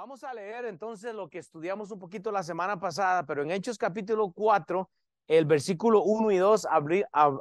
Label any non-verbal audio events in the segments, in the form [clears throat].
Vamos a leer entonces lo que estudiamos un poquito la semana pasada, pero en Hechos capítulo 4, el versículo 1 y 2,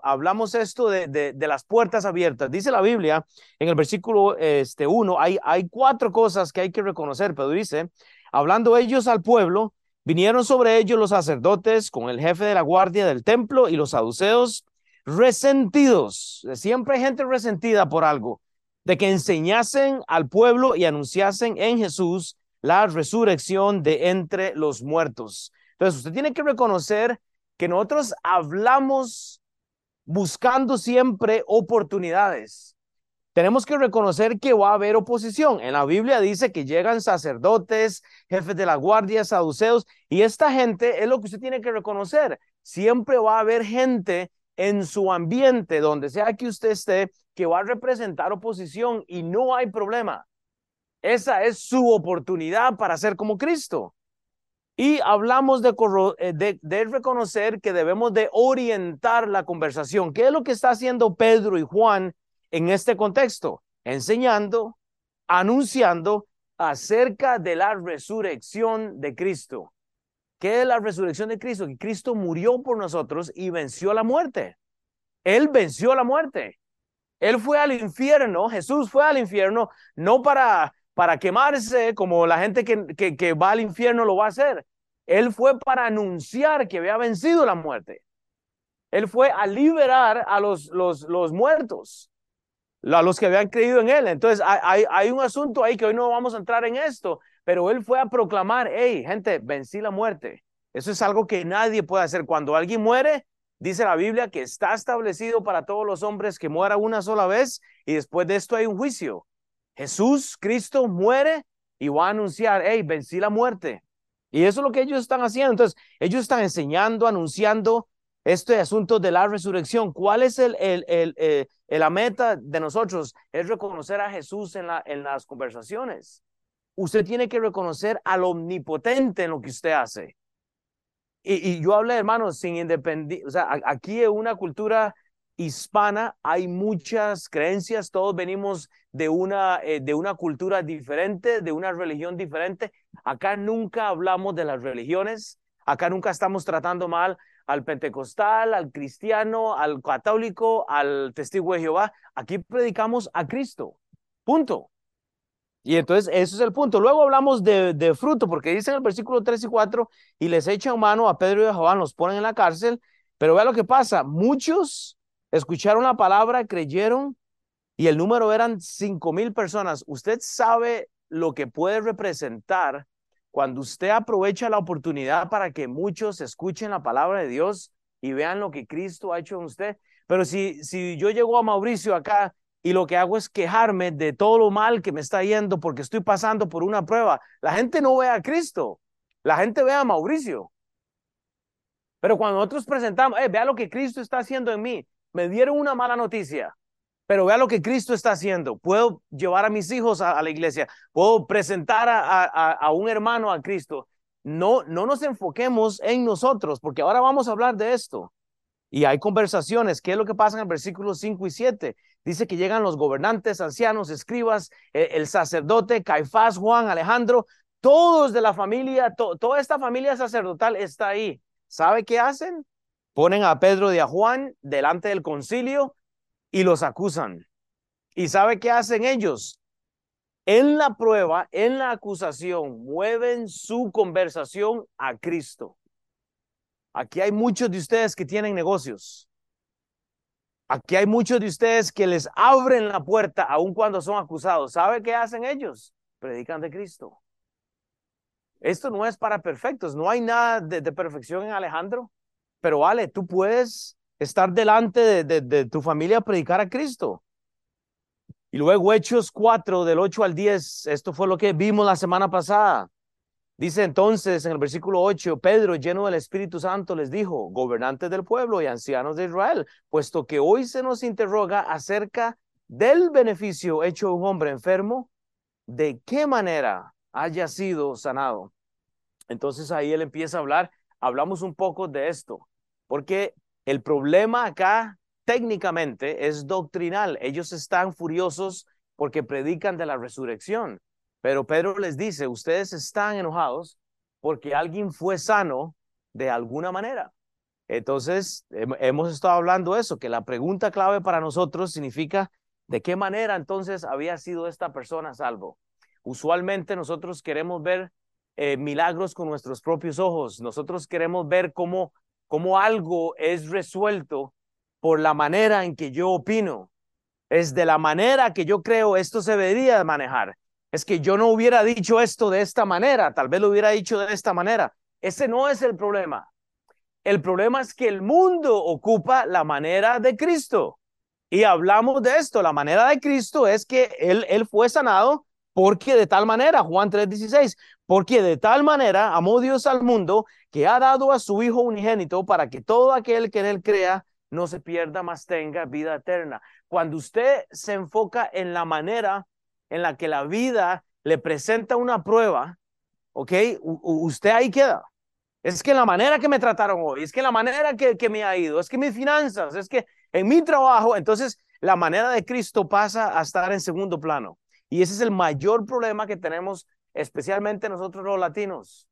hablamos esto de, de, las puertas abiertas. Dice la Biblia, en el versículo este, 1, hay, hay cuatro cosas que hay que reconocer, pero dice, hablando ellos al pueblo, vinieron sobre ellos los sacerdotes con el jefe de la guardia del templo y los saduceos resentidos. Siempre hay gente resentida por algo de que enseñasen al pueblo y anunciasen en Jesús la resurrección de entre los muertos. Entonces, usted tiene que reconocer que nosotros hablamos buscando siempre oportunidades. Tenemos que reconocer que va a haber oposición. En la Biblia dice que llegan sacerdotes, jefes de la guardia, saduceos, y esta gente es lo que usted tiene que reconocer. Siempre va a haber gente en su ambiente, donde sea que usted esté, que va a representar oposición y no hay problema. Esa es su oportunidad para ser como Cristo. Y hablamos de, eh, de, de, reconocer que debemos de orientar la conversación. ¿Qué es lo que está haciendo Pedro y Juan en este contexto? Enseñando, anunciando acerca de la resurrección de Cristo. ¿Qué es la resurrección de Cristo? Que Cristo murió por nosotros y venció la muerte. Él venció la muerte. Él fue al infierno, Jesús fue al infierno, no para, para quemarse como la gente que, que, va al infierno lo va a hacer. Él fue para anunciar que había vencido la muerte. Él fue a liberar a los, los, los muertos, a los que habían creído en Él. Entonces, hay, hay un asunto ahí que hoy no vamos a entrar en esto, pero él fue a proclamar, hey, gente, vencí la muerte. Eso es algo que nadie puede hacer. Cuando alguien muere, dice la Biblia que está establecido para todos los hombres que muera una sola vez y después de esto hay un juicio. Jesús, Cristo, muere y va a anunciar, hey, vencí la muerte. Y eso es lo que ellos están haciendo. Entonces, ellos están enseñando, anunciando este asunto de la resurrección. ¿Cuál es el, el, eh, la meta de nosotros? Es reconocer a Jesús en, la, en las conversaciones usted tiene que reconocer al omnipotente en lo que usted hace. Y, yo hablé, hermanos, sin independencia, o sea, aquí en una cultura hispana hay muchas creencias, todos venimos de una, eh, de una cultura diferente, de una religión diferente. Acá nunca hablamos de las religiones, acá nunca estamos tratando mal al pentecostal, al cristiano, al católico, al testigo de Jehová. Aquí predicamos a Cristo. Punto. Y entonces, eso es el punto. Luego hablamos de, fruto, porque dice en el versículo 3 y 4, y les echan mano a Pedro y a Juan, los ponen en la cárcel, pero vea lo que pasa, muchos escucharon la palabra, creyeron, y el número eran cinco mil personas. Usted sabe lo que puede representar cuando usted aprovecha la oportunidad para que muchos escuchen la palabra de Dios y vean lo que Cristo ha hecho en usted. Pero si, si yo llego a Mauricio acá y lo que hago es quejarme de todo lo mal que me está yendo porque estoy pasando por una prueba. La gente no ve a Cristo, la gente ve a Mauricio. Pero cuando nosotros presentamos, eh, vea lo que Cristo está haciendo en mí, me dieron una mala noticia, pero vea lo que Cristo está haciendo. Puedo llevar a mis hijos a, la iglesia, puedo presentar a, a, un hermano a Cristo. No, no nos enfoquemos en nosotros, porque ahora vamos a hablar de esto. Y hay conversaciones. ¿Qué es lo que pasa en el versículo 5 y 7? Dice que llegan los gobernantes, ancianos, escribas, eh, el sacerdote, Caifás, Juan, Alejandro, todos de la familia, toda esta familia sacerdotal está ahí. ¿Sabe qué hacen? Ponen a Pedro y a Juan delante del concilio y los acusan. ¿Y sabe qué hacen ellos? En la prueba, en la acusación, mueven su conversación a Cristo. Aquí hay muchos de ustedes que tienen negocios. Aquí hay muchos de ustedes que les abren la puerta aun cuando son acusados. ¿Sabe qué hacen ellos? Predican de Cristo. Esto no es para perfectos. No hay nada de, perfección en Alejandro. Pero vale, tú puedes estar delante de, tu familia a predicar a Cristo. Y luego Hechos 4, del 8 al 10, esto fue lo que vimos la semana pasada. Dice entonces en el versículo 8, Pedro, lleno del Espíritu Santo, les dijo, gobernantes del pueblo y ancianos de Israel, puesto que hoy se nos interroga acerca del beneficio hecho a un hombre enfermo, de qué manera haya sido sanado. Entonces ahí él empieza a hablar, hablamos un poco de esto, porque el problema acá técnicamente es doctrinal. Ellos están furiosos porque predican de la resurrección. Pero Pedro les dice, ustedes están enojados porque alguien fue sano de alguna manera. Entonces, hemos estado hablando eso, que la pregunta clave para nosotros significa, ¿de qué manera entonces había sido esta persona salvo? Usualmente nosotros queremos ver eh, milagros con nuestros propios ojos. Nosotros queremos ver cómo, cómo algo es resuelto por la manera en que yo opino. Es de la manera que yo creo esto se debería manejar. Es que yo no hubiera dicho esto de esta manera, tal vez lo hubiera dicho de esta manera. Ese no es el problema. El problema es que el mundo ocupa la manera de Cristo. Y hablamos de esto, la manera de Cristo es que Él, él fue sanado porque de tal manera, Juan 3:16, porque de tal manera amó Dios al mundo que ha dado a su Hijo unigénito para que todo aquel que en Él crea no se pierda, más tenga vida eterna. Cuando usted se enfoca en la manera en la que la vida le presenta una prueba, ¿ok? usted ahí queda. Es que la manera que me trataron hoy, es que la manera que, que me ha ido, es que mis finanzas, es que en mi trabajo, entonces la manera de Cristo pasa a estar en segundo plano. Y ese es el mayor problema que tenemos, especialmente nosotros los latinos.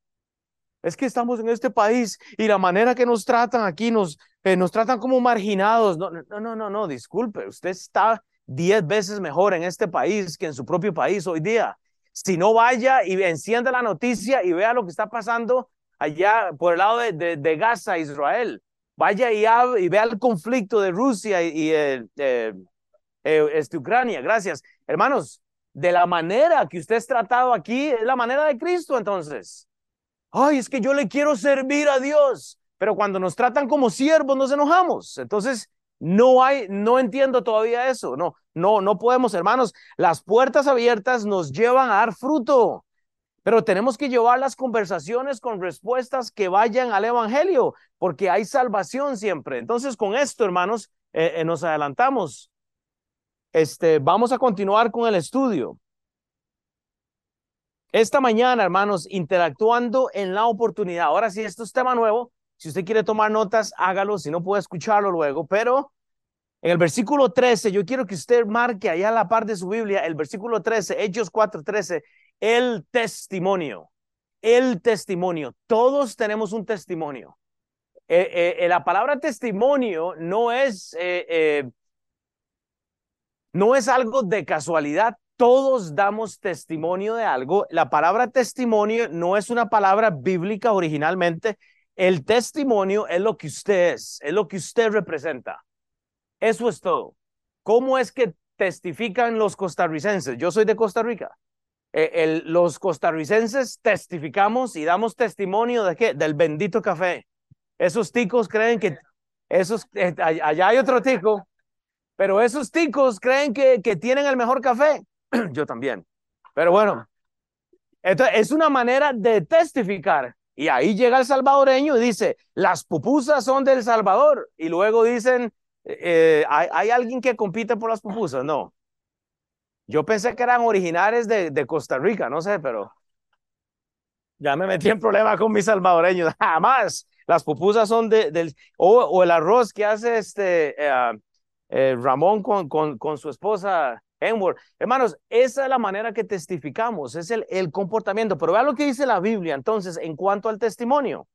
Es que estamos en este país y la manera que nos tratan aquí nos, eh, nos tratan como marginados. No, no, no, no, no, disculpe, usted está diez veces mejor en este país que en su propio país hoy día. Si no vaya y encienda la noticia y vea lo que está pasando allá por el lado de, Gaza, Israel. Vaya y, y, vea el conflicto de Rusia y, eh, eh, este, Ucrania. Gracias. Hermanos, de la manera que usted es tratado aquí, es la manera de Cristo entonces. Ay, es que yo le quiero servir a Dios, pero cuando nos tratan como siervos nos enojamos. Entonces, no hay, no entiendo todavía eso. No, no, no podemos, hermanos. Las puertas abiertas nos llevan a dar fruto, pero tenemos que llevar las conversaciones con respuestas que vayan al Evangelio, porque hay salvación siempre. Entonces, con esto, hermanos, eh, eh, nos adelantamos. Este, vamos a continuar con el estudio. Esta mañana, hermanos, interactuando en la oportunidad. Ahora sí, esto es tema nuevo. Si usted quiere tomar notas, hágalo. Si no puede escucharlo luego. Pero en el versículo 13, yo quiero que usted marque allá la parte de su Biblia, el versículo 13, Hechos 4, 13, el testimonio. El testimonio. Todos tenemos un testimonio. Eh, eh, la palabra testimonio no es no es algo de casualidad. Todos damos testimonio de algo. La palabra testimonio no es una palabra bíblica originalmente. El testimonio es lo que usted es, es lo que usted representa. Eso es todo. ¿Cómo es que testifican los costarricenses? Yo soy de Costa Rica. Eh, los costarricenses testificamos y damos testimonio de qué? Del bendito café. Esos ticos creen que esos, eh, allá hay otro tico pero esos ticos creen que, que tienen el mejor café. [clears throat] Yo también. Pero bueno, esto es una manera de testificar. Y ahí llega el salvadoreño y dice, las pupusas son del Salvador. Y luego dicen, eh, ¿hay, ¿hay, alguien que compite por las pupusas? No. Yo pensé que eran originales de, Costa Rica, no sé, pero ya me metí en problema con mis salvadoreños. [laughs] Jamás. Las pupusas son de, del, o, o, el arroz que hace este, eh, eh, Ramón con, con, su esposa Enward. Hermanos, esa es la manera que testificamos, es el, el comportamiento. Pero vea lo que dice la Biblia entonces en cuanto al testimonio.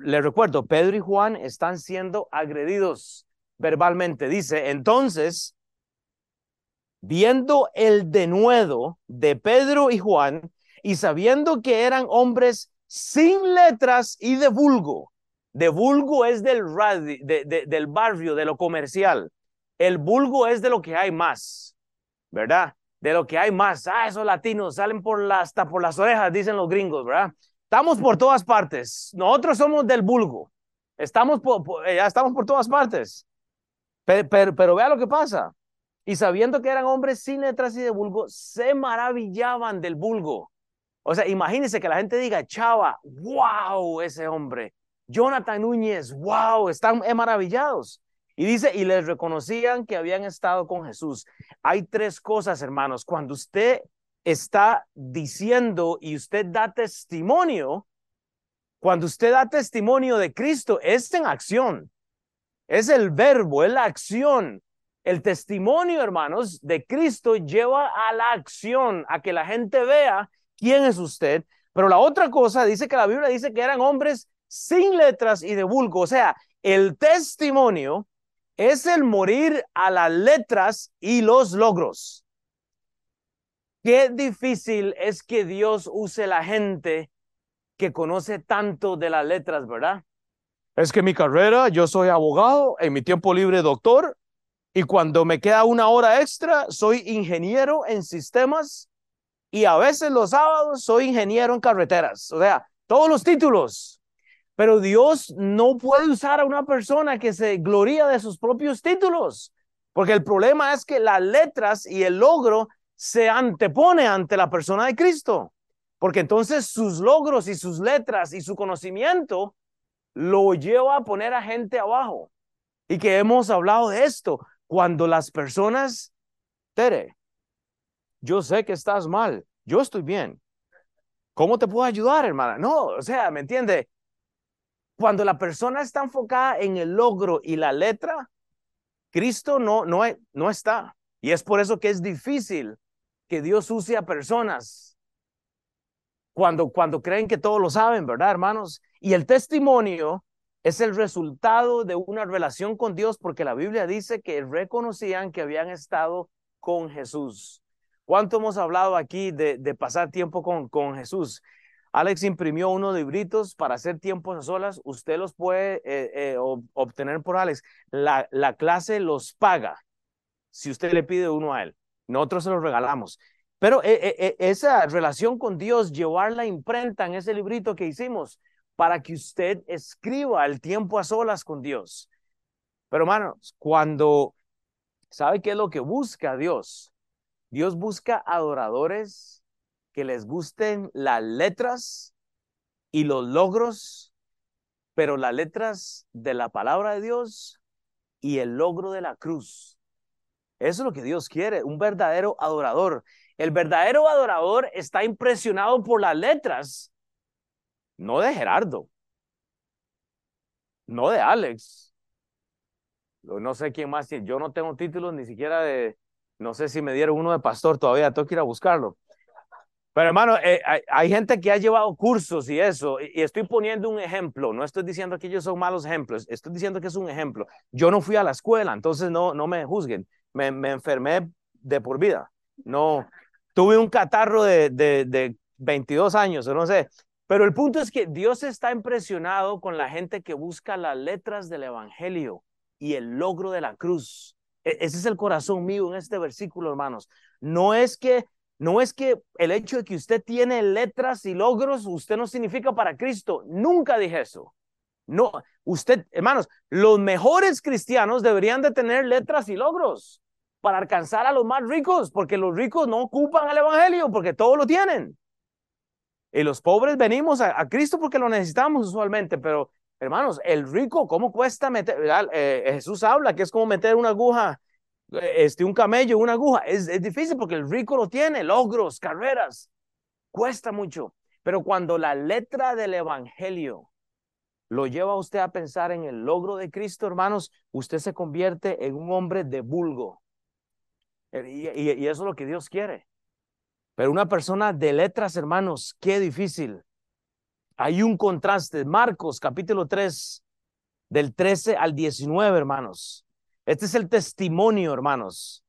Le recuerdo, Pedro y Juan están siendo agredidos verbalmente. Dice, entonces, viendo el denuedo de Pedro y Juan y sabiendo que eran hombres sin letras y de vulgo, de vulgo es del, del barrio, de lo comercial. El vulgo es de lo que hay más, ¿verdad? De lo que hay más. Ah, esos latinos salen por la, hasta por las orejas, dicen los gringos, ¿verdad? Estamos por todas partes. Nosotros somos del vulgo. Estamos por, eh, ya estamos por todas partes. Pero, pero, vea lo que pasa. Y sabiendo que eran hombres sin letras y de vulgo, se maravillaban del vulgo. O sea, imagínense que la gente diga, chava, wow, ese hombre. Jonathan Núñez, wow, están maravillados. Y dice, y les reconocían que habían estado con Jesús. Hay tres cosas, hermanos. Cuando usted está diciendo y usted da testimonio, cuando usted da testimonio de Cristo, es en acción. Es el verbo, es la acción. El testimonio, hermanos, de Cristo lleva a la acción, a que la gente vea quién es usted. Pero la otra cosa dice que la Biblia dice que eran hombres sin letras y de vulgo. O sea, el testimonio es el morir a las letras y los logros. Qué difícil es que Dios use la gente que conoce tanto de las letras, ¿verdad? Es que mi carrera, yo soy abogado, en mi tiempo libre doctor, y cuando me queda una hora extra, soy ingeniero en sistemas y a veces los sábados soy ingeniero en carreteras. O sea, todos los títulos. Pero Dios no puede usar a una persona que se gloría de sus propios títulos, porque el problema es que las letras y el logro se antepone ante la persona de Cristo, porque entonces sus logros y sus letras y su conocimiento lo lleva a poner a gente abajo. Y que hemos hablado de esto, cuando las personas, Tere, yo sé que estás mal, yo estoy bien. ¿Cómo te puedo ayudar, hermana? No, o sea, ¿me entiende? Cuando la persona está enfocada en el logro y la letra, Cristo no, no, no está. Y es por eso que es difícil que Dios use a personas cuando, cuando creen que todos lo saben, ¿verdad, hermanos? Y el testimonio es el resultado de una relación con Dios porque la Biblia dice que reconocían que habían estado con Jesús. ¿Cuánto hemos hablado aquí de, de pasar tiempo con, con Jesús? Alex imprimió unos libritos para hacer tiempos a solas. Usted los puede eh, eh, obtener por Alex. La, la clase los paga si usted le pide uno a él. Nosotros se los regalamos. Pero eh, esa relación con Dios, llevar la imprenta en ese librito que hicimos para que usted escriba el tiempo a solas con Dios. Pero hermanos, cuando, ¿sabe qué es lo que busca Dios? Dios busca adoradores que les gusten las letras y los logros, pero las letras de la palabra de Dios y el logro de la cruz. Eso es lo que Dios quiere, un verdadero adorador. El verdadero adorador está impresionado por las letras, no de Gerardo, no de Alex. No sé quién más. Yo no tengo títulos ni siquiera de, no sé si me dieron uno de pastor todavía, tengo que ir a buscarlo. Pero hermano, eh, hay, gente que ha llevado cursos y eso, y, estoy poniendo un ejemplo, no estoy diciendo que ellos son malos ejemplos, estoy diciendo que es un ejemplo. Yo no fui a la escuela, entonces no, no me juzguen, me, me enfermé de por vida, no, tuve un catarro de, de, de 22 años, no sé, pero el punto es que Dios está impresionado con la gente que busca las letras del Evangelio y el logro de la cruz. E, ese es el corazón mío en este versículo, hermanos. No es que no es que el hecho de que usted tiene letras y logros, usted no significa para Cristo. Nunca dije eso. No, usted, hermanos, los mejores cristianos deberían de tener letras y logros para alcanzar a los más ricos, porque los ricos no ocupan el evangelio, porque todo lo tienen. Y los pobres venimos a, Cristo porque lo necesitamos usualmente, pero hermanos, el rico, ¿cómo cuesta meter? Eh, Jesús habla que es como meter una aguja este, un camello, una aguja. Es, es difícil porque el rico lo tiene, logros, carreras. Cuesta mucho. Pero cuando la letra del Evangelio lo lleva a usted a pensar en el logro de Cristo, hermanos, usted se convierte en un hombre de vulgo. Eh, y, y, eso es lo que Dios quiere. Pero una persona de letras, hermanos, qué difícil. Hay un contraste. Marcos capítulo 3, del 13 al 19, hermanos. Este es el testimonio, hermanos.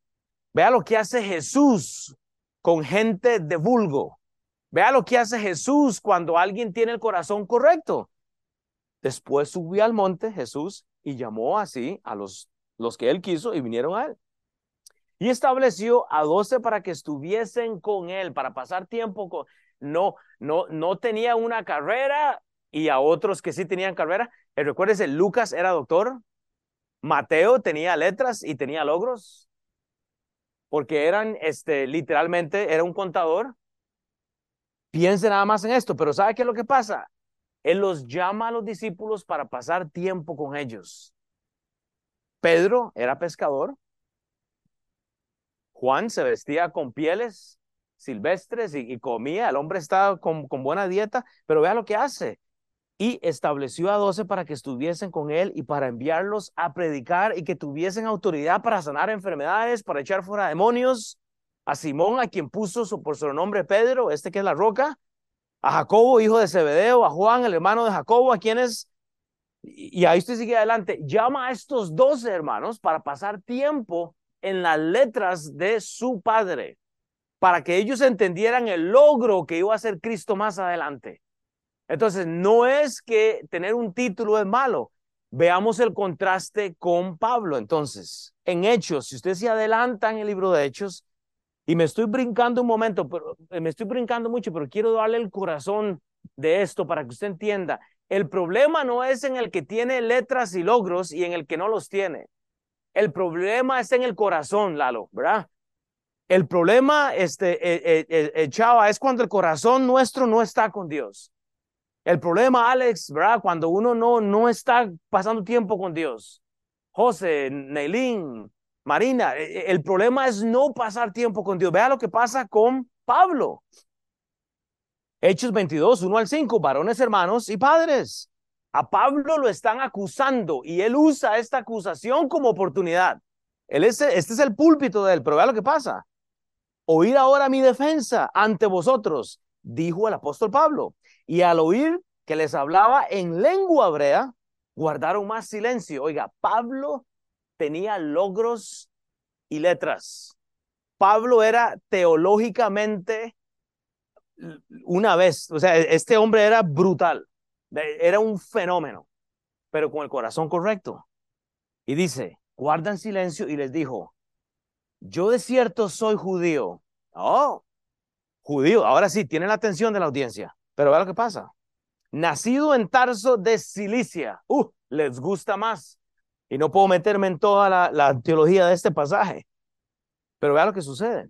Vea lo que hace Jesús con gente de vulgo. Vea lo que hace Jesús cuando alguien tiene el corazón correcto. Después subió al monte Jesús y llamó así a los, los que él quiso y vinieron a él. Y estableció a doce para que estuviesen con él, para pasar tiempo con... No, no, no tenía una carrera y a otros que sí tenían carrera. Eh, recuérdese, Lucas era doctor, Mateo tenía letras y tenía logros, porque eran, este, literalmente, era un contador. Piense nada más en esto, pero ¿sabe qué es lo que pasa? Él los llama a los discípulos para pasar tiempo con ellos. Pedro era pescador. Juan se vestía con pieles silvestres y, comía. El hombre estaba con, con buena dieta, pero vea lo que hace. Y estableció a doce para que estuviesen con él y para enviarlos a predicar y que tuviesen autoridad para sanar enfermedades, para echar fuera demonios, a Simón, a quien puso su, por su nombre Pedro, este que es la roca, a Jacobo, hijo de Zebedeo, a Juan, el hermano de Jacobo, a quienes, y, ahí usted sigue adelante, llama a estos doce hermanos para pasar tiempo en las letras de su padre, para que ellos entendieran el logro que iba a ser Cristo más adelante. Entonces, no es que tener un título es malo. Veamos el contraste con Pablo. Entonces, en Hechos, si usted se adelanta en el libro de Hechos, y me estoy brincando un momento, pero eh, me estoy brincando mucho, pero quiero darle el corazón de esto para que usted entienda. El problema no es en el que tiene letras y logros y en el que no los tiene. El problema está en el corazón, Lalo, ¿verdad? El problema, este, eh, eh, Chava, es cuando el corazón nuestro no está con Dios. El problema, Alex, ¿verdad? Cuando uno no, no está pasando tiempo con Dios. José, Neilín, Marina, e, e, el problema es no pasar tiempo con Dios. Vea lo que pasa con Pablo. Hechos 22, 1 al 5, varones hermanos y padres. A Pablo lo están acusando y él usa esta acusación como oportunidad. Él es, este es el púlpito de él, pero vea lo que pasa. Oír ahora mi defensa ante vosotros, dijo el apóstol Pablo y al oír que les hablaba en lengua hebrea, guardaron más silencio. Oiga, Pablo tenía logros y letras. Pablo era teológicamente una vez, o sea, este hombre era brutal, era un fenómeno, pero con el corazón correcto. Y dice, guardan silencio y les dijo, yo de cierto soy judío. Oh, judío, ahora sí, tienen la atención de la audiencia. Pero vea lo que pasa. Nacido en Tarso de Cilicia. Uh, les gusta más. Y no puedo meterme en toda la, la teología de este pasaje. Pero vea lo que sucede.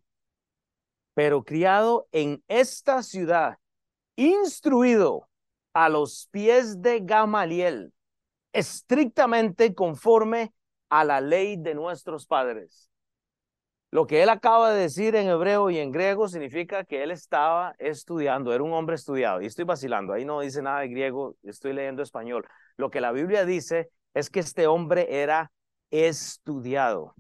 Pero criado en esta ciudad, instruido a los pies de Gamaliel, estrictamente conforme a la ley de nuestros padres. Lo que él acaba de decir en hebreo y en griego significa que él estaba estudiando, era un hombre estudiado. Y estoy vacilando, ahí no dice nada de griego, estoy leyendo español. Lo que la Biblia dice es que este hombre era estudiado.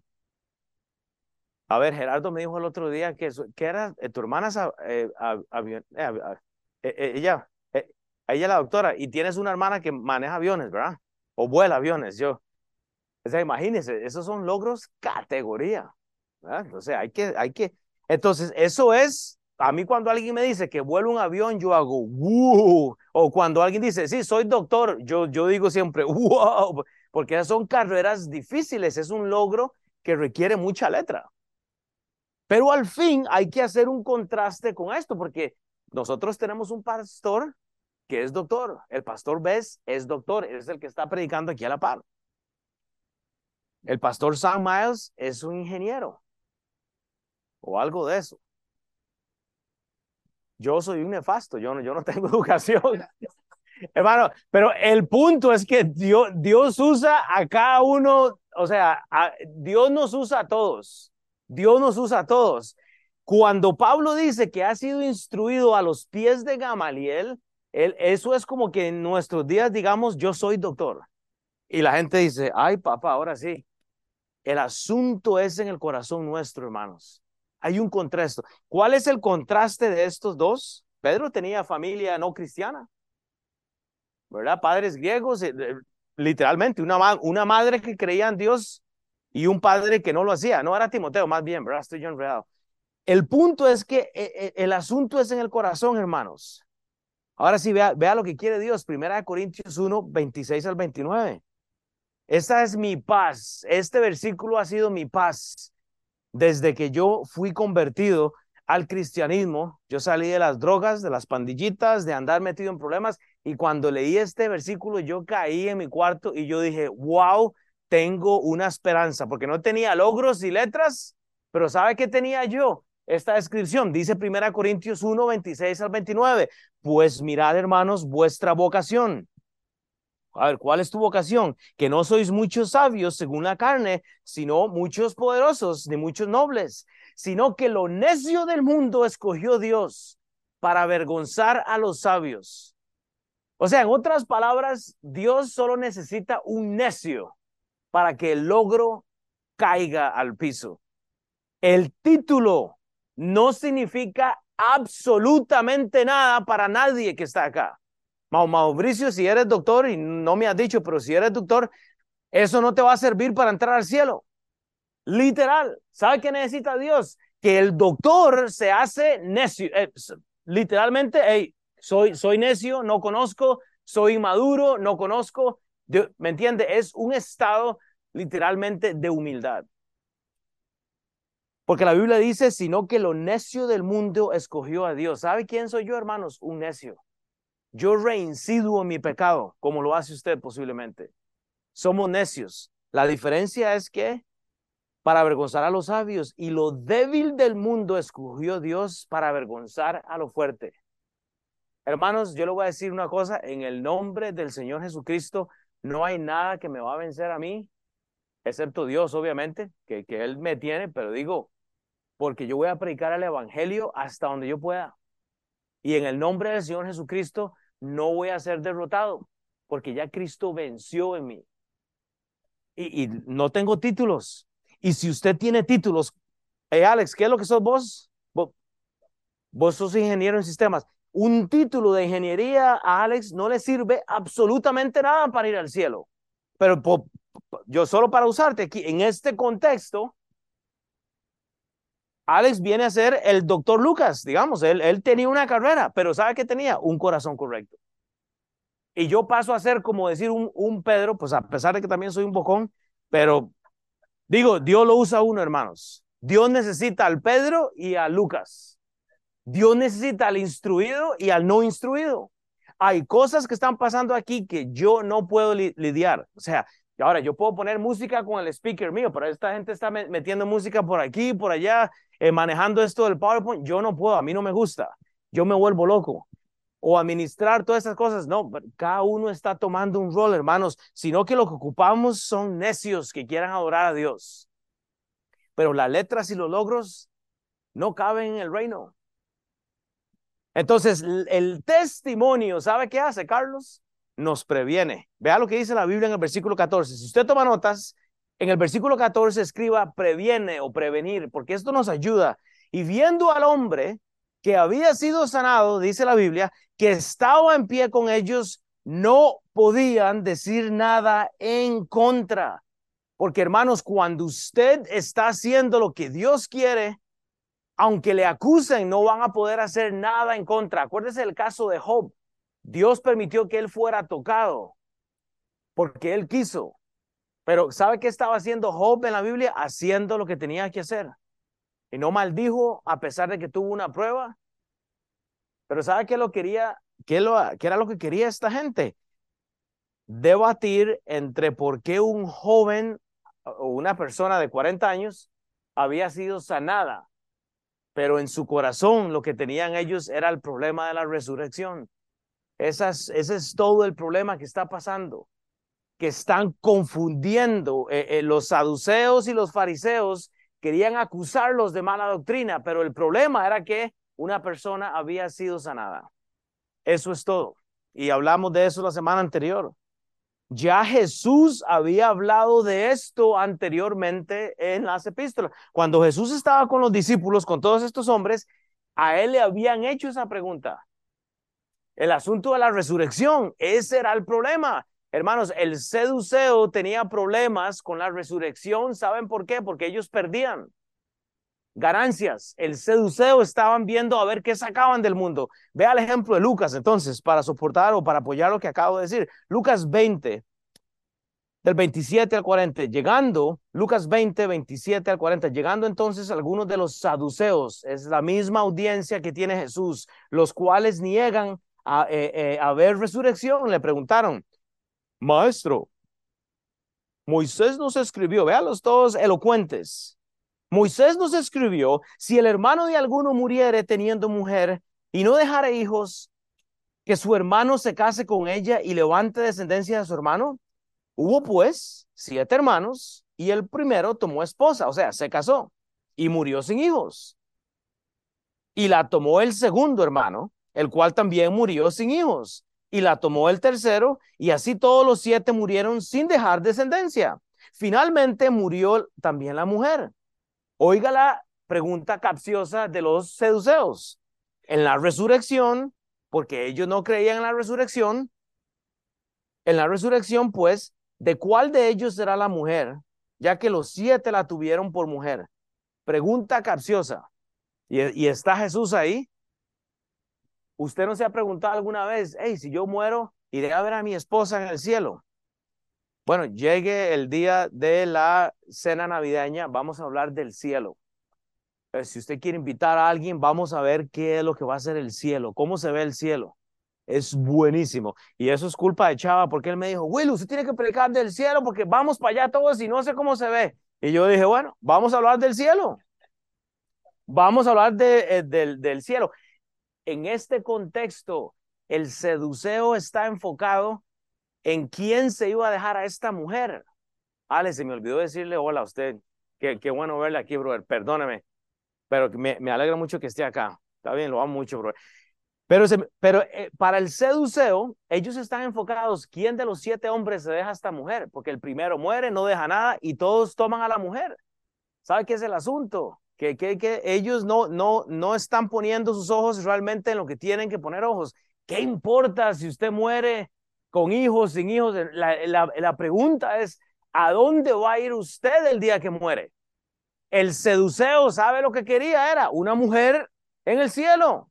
A ver, Gerardo me dijo el otro día que, que era eh, tu hermana, eh, eh, ella, ella la doctora, y tienes una hermana que maneja aviones, ¿verdad? O vuela aviones, yo. O sea, imagínense, esos son logros categoría. Entonces hay que, hay que, entonces eso es, a mí cuando alguien me dice que vuelo un avión, yo hago, wow, o cuando alguien dice, sí, soy doctor, yo, yo digo siempre, [laughs] wow, porque esas son carreras difíciles, es un logro que requiere mucha letra. Pero al fin hay que hacer un contraste con esto, porque nosotros tenemos un pastor que es doctor, el pastor Bess es doctor, es el que está predicando aquí a la par. El pastor Sam Miles es un ingeniero o algo de eso. Yo soy un nefasto, yo no, yo no [laughs] tengo educación. Hermano, pero el punto es que Dios, Dios usa a cada uno, o sea, Dios nos usa a todos. Dios nos usa a todos. Cuando Pablo dice que ha sido instruido a los pies de Gamaliel, él, eso es como que en nuestros días digamos, yo soy doctor. Y la gente dice, ay papá, ahora sí. El asunto es en el corazón nuestro, hermanos hay un contraste. ¿Cuál es el contraste de estos dos? Pedro tenía familia no cristiana, ¿verdad? Padres griegos, eh, eh, literalmente, una, una madre que creía en Dios y un padre que no lo hacía. No era Timoteo, más bien, ¿verdad? Estoy enredado. El punto es que eh, el asunto es en el corazón, hermanos. Ahora sí, vea, vea lo que quiere Dios. Primera de Corintios 1, 26 al 29. Esta es mi paz. Este versículo ha sido mi paz desde que yo fui convertido al cristianismo, yo salí de las drogas, de las pandillitas, de andar metido en problemas, y cuando leí este versículo, yo caí en mi cuarto y yo dije, wow, tengo una esperanza, porque no tenía logros y letras, pero ¿sabe qué tenía yo? Esta descripción dice 1 Corintios 1, 26 al 29, pues mirad hermanos vuestra vocación a ver, ¿cuál es tu vocación? Que no sois muchos sabios según la carne, sino muchos poderosos, ni muchos nobles, sino que lo necio del mundo escogió Dios para avergonzar a los sabios. O sea, en otras palabras, Dios solo necesita un necio para que el logro caiga al piso. El título no significa absolutamente nada para nadie que está acá. Mauricio, si eres doctor, y no me has dicho, pero si eres doctor, eso no te va a servir para entrar al cielo. Literal. ¿Sabe qué necesita Dios? Que el doctor se hace necio. Eh, literalmente, hey, soy, soy necio, no conozco, soy inmaduro, no conozco. ¿Me entiende? Es un estado literalmente de humildad. Porque la Biblia dice, sino que lo necio del mundo escogió a Dios. ¿Sabe quién soy yo, hermanos? Un necio. Yo reincido en mi pecado, como lo hace usted posiblemente. Somos necios. La diferencia es que para avergonzar a los sabios y lo débil del mundo escogió Dios para avergonzar a lo fuerte. Hermanos, yo le voy a decir una cosa, en el nombre del Señor Jesucristo, no hay nada que me va a vencer a mí, excepto Dios, obviamente, que, que Él me tiene, pero digo, porque yo voy a predicar el Evangelio hasta donde yo pueda. Y en el nombre del Señor Jesucristo, no voy a ser derrotado, porque ya Cristo venció en mí. Y, no tengo títulos. Y si usted tiene títulos, hey Alex, ¿qué es lo que sos vos? vos? Vos sos ingeniero en sistemas un título de ingeniería a Alex no le sirve absolutamente nada para ir al cielo. Pero yo solo para usarte aquí, en este contexto, Alex viene a ser el doctor Lucas, digamos, él, tenía una carrera, pero ¿sabe qué tenía? Un corazón correcto. Y yo paso a ser, como decir, un, Pedro, pues a pesar de que también soy un bocón, pero digo, Dios lo usa uno, hermanos. Dios necesita al Pedro y a Lucas. Dios necesita al instruido y al no instruido. Hay cosas que están pasando aquí que yo no puedo lidiar. O sea, ahora yo puedo poner música con el speaker mío, pero esta gente está metiendo música por aquí, por allá, eh, manejando esto del PowerPoint. Yo no puedo, a mí no me gusta. Yo me vuelvo loco. O administrar todas esas cosas. No, cada uno está tomando un rol, hermanos, sino que lo que ocupamos son necios que quieran adorar a Dios. Pero las letras y los logros no caben en el reino. Entonces, el testimonio, ¿sabe qué hace, Carlos? Nos previene. Vea lo que dice la Biblia en el versículo 14. Si usted toma notas, en el versículo 14 escriba previene o prevenir, porque esto nos ayuda. Y viendo al hombre que había sido sanado, dice la Biblia, que estaba en pie con ellos, no podían decir nada en contra. Porque hermanos, cuando usted está haciendo lo que Dios quiere, aunque le acusen, no van a poder hacer nada en contra. Acuérdese el caso de Job. Dios permitió que él fuera tocado porque él quiso. Pero ¿sabe qué estaba haciendo Job en la Biblia? Haciendo lo que tenía que hacer. Y no maldijo a pesar de que tuvo una prueba. Pero ¿sabe qué lo quería? ¿Qué, lo, qué era lo que quería esta gente? Debatir entre por qué un joven o una persona de 40 años había sido sanada pero en su corazón lo que tenían ellos era el problema de la resurrección. Esas, ese es todo el problema que está pasando, que están confundiendo. Eh, eh, los saduceos y los fariseos querían acusarlos de mala doctrina, pero el problema era que una persona había sido sanada. Eso es todo. Y hablamos de eso la semana anterior. Ya Jesús había hablado de esto anteriormente en las epístolas. Cuando Jesús estaba con los discípulos, con todos estos hombres, a él le habían hecho esa pregunta. El asunto de la resurrección, ese era el problema. Hermanos, el seduceo tenía problemas con la resurrección. ¿Saben por qué? Porque ellos perdían ganancias. El seduceo estaban viendo a ver qué sacaban del mundo. Vea el ejemplo de Lucas, entonces, para soportar o para apoyar lo que acabo de decir. Lucas 20, del 27 al 40, llegando, Lucas 20, 27 al 40, llegando entonces algunos de los saduceos, es la misma audiencia que tiene Jesús, los cuales niegan a, eh, eh, ver resurrección, le preguntaron, maestro, Moisés nos escribió, los todos elocuentes, Moisés nos escribió, si el hermano de alguno muriere teniendo mujer y no dejare hijos, que su hermano se case con ella y levante descendencia de su hermano. Hubo pues siete hermanos y el primero tomó esposa, o sea, se casó y murió sin hijos. Y la tomó el segundo hermano, el cual también murió sin hijos. y la tomó el tercero, y así todos los siete murieron sin dejar descendencia. Finalmente murió también la mujer. Oiga la pregunta capciosa de los seduceos. En la resurrección, porque ellos no creían en la resurrección, en la resurrección, pues, ¿de cuál de ellos será la mujer? Ya que los siete la tuvieron por mujer. Pregunta capciosa. ¿Y, y está Jesús ahí? ¿Usted no se ha preguntado alguna vez, hey, si yo muero, iré a ver a mi esposa en el cielo? Bueno, llegue el día de la cena navideña, vamos a hablar del cielo. Eh, si usted quiere invitar a alguien, vamos a ver qué es lo que va a ser el cielo, cómo se ve el cielo. Es buenísimo. Y eso es culpa de Chava, porque él me dijo, Will, usted tiene que predicar del cielo porque vamos para allá todos y no sé cómo se ve. Y yo dije, bueno, vamos a hablar del cielo. Vamos a hablar de, eh, del, del cielo en este contexto, el seduceo está enfocado en quién se iba a dejar a esta mujer. Ale, se me olvidó decirle hola a usted. Qué, qué bueno verle aquí, brother. Perdóneme, pero me, me, alegra mucho que esté acá. Está bien, lo amo mucho, brother. Pero, pero eh, para el seduceo, ellos están enfocados, ¿quién de los siete hombres se deja a esta mujer? Porque el primero muere, no deja nada y todos toman a la mujer. ¿Sabe qué es el asunto? Que, que, que ellos no, no, no están poniendo sus ojos realmente en lo que tienen que poner ojos. ¿Qué importa si usted muere con hijos, sin hijos? La, la, la pregunta es, ¿a dónde va a ir usted el día que muere? El seduceo, ¿sabe lo que quería? Era una mujer en el cielo.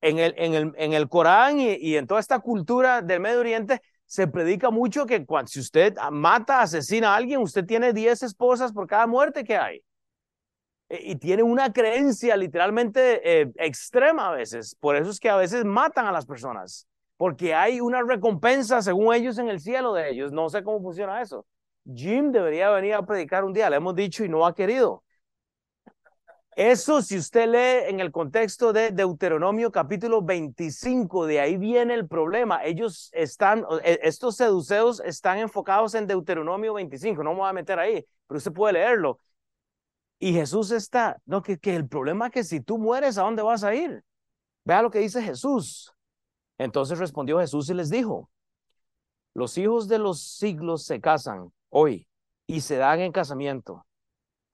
En el, en el, en el Corán y, en toda esta cultura del Medio Oriente se predica mucho que cuando, si usted mata, asesina a alguien, usted tiene 10 esposas por cada muerte que hay. Eh, y tienen una creencia literalmente eh, extrema a veces. Por eso es que a veces matan a las personas, porque hay una recompensa según ellos en el cielo de ellos. No sé cómo funciona eso. Jim debería venir a predicar un día, le hemos dicho y no ha querido. Eso, si usted lee en el contexto de Deuteronomio capítulo 25, de ahí viene el problema. Ellos están, e, estos seduceos están enfocados en Deuteronomio 25, no me voy a meter ahí, pero usted puede leerlo. Y Jesús está, no, que, que el problema es que si tú mueres, ¿a dónde vas a ir? Vea lo que dice Jesús. Entonces respondió Jesús y les dijo, los hijos de los siglos se casan hoy y se dan en casamiento,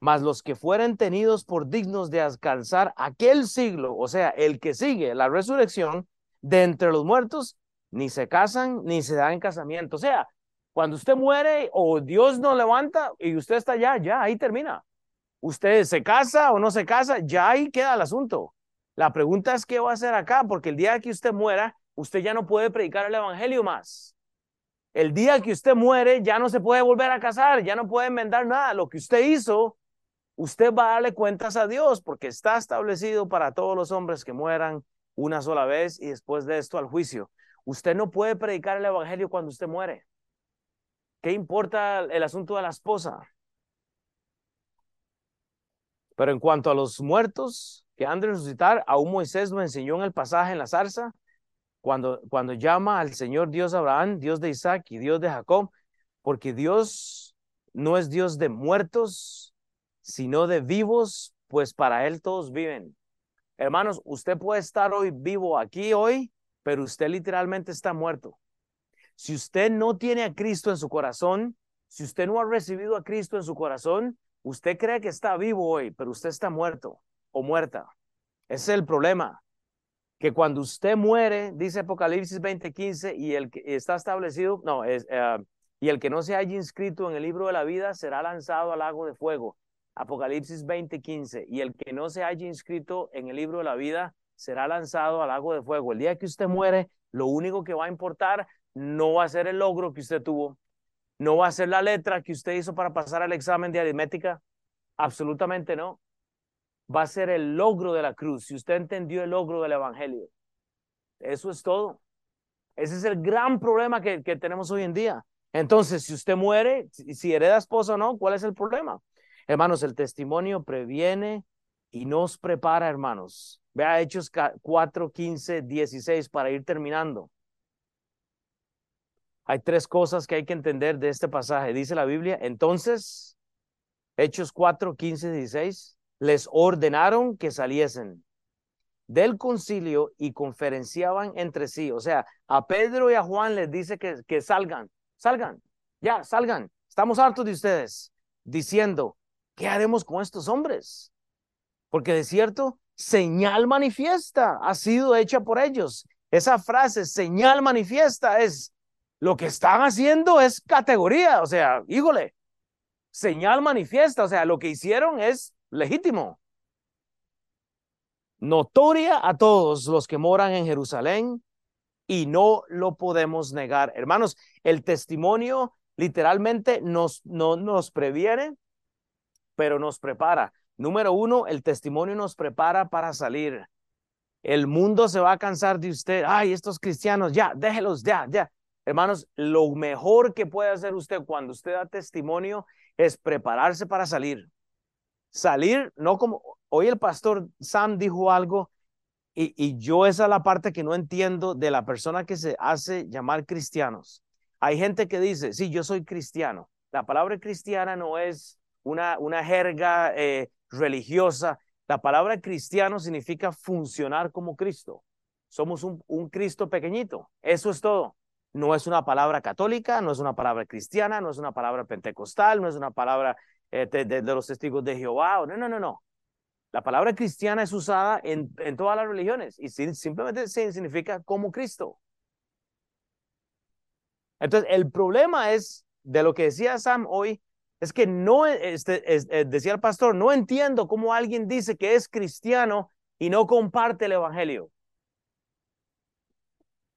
mas los que fueren tenidos por dignos de alcanzar aquel siglo, o sea, el que sigue la resurrección de entre los muertos, ni se casan ni se dan en casamiento. O sea, cuando usted muere o Dios no levanta y usted está allá, ya ahí termina. Usted se casa o no se casa, ya ahí queda el asunto. La pregunta es qué va a hacer acá, porque el día que usted muera, usted ya no puede predicar el evangelio más. El día que usted muere, ya no se puede volver a casar, ya no puede enmendar nada. Lo que usted hizo, usted va a darle cuentas a Dios, porque está establecido para todos los hombres que mueran una sola vez y después de esto al juicio. Usted no puede predicar el evangelio cuando usted muere. ¿Qué importa el asunto de la esposa? Pero en cuanto a los muertos que han de resucitar, aún Moisés lo enseñó en el pasaje en la zarza, cuando, cuando llama al Señor Dios Abraham, Dios de Isaac y Dios de Jacob, porque Dios no es Dios de muertos, sino de vivos, pues para Él todos viven. Hermanos, usted puede estar hoy vivo aquí hoy, pero usted literalmente está muerto. Si usted no tiene a Cristo en su corazón, si usted no ha recibido a Cristo en su corazón, Usted cree que está vivo hoy, pero usted está muerto o muerta. Ese es el problema. Que cuando usted muere, dice Apocalipsis 20:15, y el que está establecido, no, es, uh, y el que no se haya inscrito en el libro de la vida será lanzado al lago de fuego. Apocalipsis 20:15, y el que no se haya inscrito en el libro de la vida será lanzado al lago de fuego. El día que usted muere, lo único que va a importar no va a ser el logro que usted tuvo, no va a ser la letra que usted hizo para pasar al examen de aritmética. Absolutamente no. Va a ser el logro de la cruz. Si usted entendió el logro del evangelio. Eso es todo. Ese es el gran problema que, que tenemos hoy en día. Entonces, si usted muere, si hereda esposa o no, ¿cuál es el problema? Hermanos, el testimonio previene y nos prepara, hermanos. Vea Hechos 4, 15, 16 para ir terminando. Hay tres cosas que hay que entender de este pasaje. Dice la Biblia, entonces, Hechos 4, 15, 16, les ordenaron que saliesen. del concilio y conferenciaban entre sí. O sea, a Pedro y a Juan les dice que, que salgan, salgan, ya, salgan. Estamos hartos de ustedes, diciendo, ¿qué haremos con estos hombres? Porque de cierto, señal manifiesta ha sido hecha por ellos. Esa frase, señal manifiesta, es lo que están haciendo es categoría, o sea, híjole, señal manifiesta, o sea, lo que hicieron es legítimo notoria a todos los que moran en Jerusalén y no lo podemos negar. Hermanos, el testimonio literalmente nos, no, nos previene, pero nos prepara. Número uno, el testimonio nos prepara para salir. El mundo se va a cansar de usted. Ay, estos cristianos, ya, déjelos, ya, ya. Hermanos, lo mejor que puede hacer usted cuando usted da testimonio es prepararse para salir. Salir, no como, hoy el pastor Sam dijo algo y, y, yo esa es la parte que no entiendo de la persona que se hace llamar cristianos. Hay gente que dice, sí, yo soy cristiano. La palabra cristiana no es una, una jerga eh, religiosa. La palabra cristiano significa funcionar como Cristo. Somos un, un Cristo pequeñito. Eso es todo. No es una palabra católica, no es una palabra cristiana, no es una palabra pentecostal, no es una palabra eh, de, los testigos de Jehová. No, no, no, no. La palabra cristiana es usada en, en todas las religiones y simplemente significa como Cristo. Entonces, el problema es de lo que decía Sam hoy, es que no, este, eh, decía el pastor, no entiendo cómo alguien dice que es cristiano y no comparte el evangelio.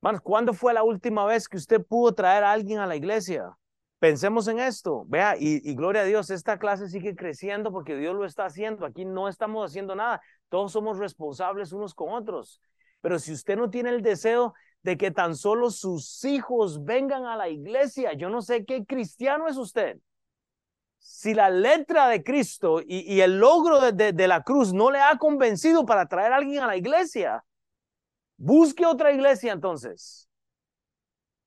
Manos, ¿cuándo fue la última vez que usted pudo traer a alguien a la iglesia? Pensemos en esto, vea, y, gloria a Dios, esta clase sigue creciendo porque Dios lo está haciendo. Aquí no estamos haciendo nada, todos somos responsables unos con otros. Pero si usted no tiene el deseo de que tan solo sus hijos vengan a la iglesia, yo no sé qué cristiano es usted. Si la letra de Cristo y, el logro de, de, de la cruz no le ha convencido para traer a alguien a la iglesia, busque otra iglesia entonces.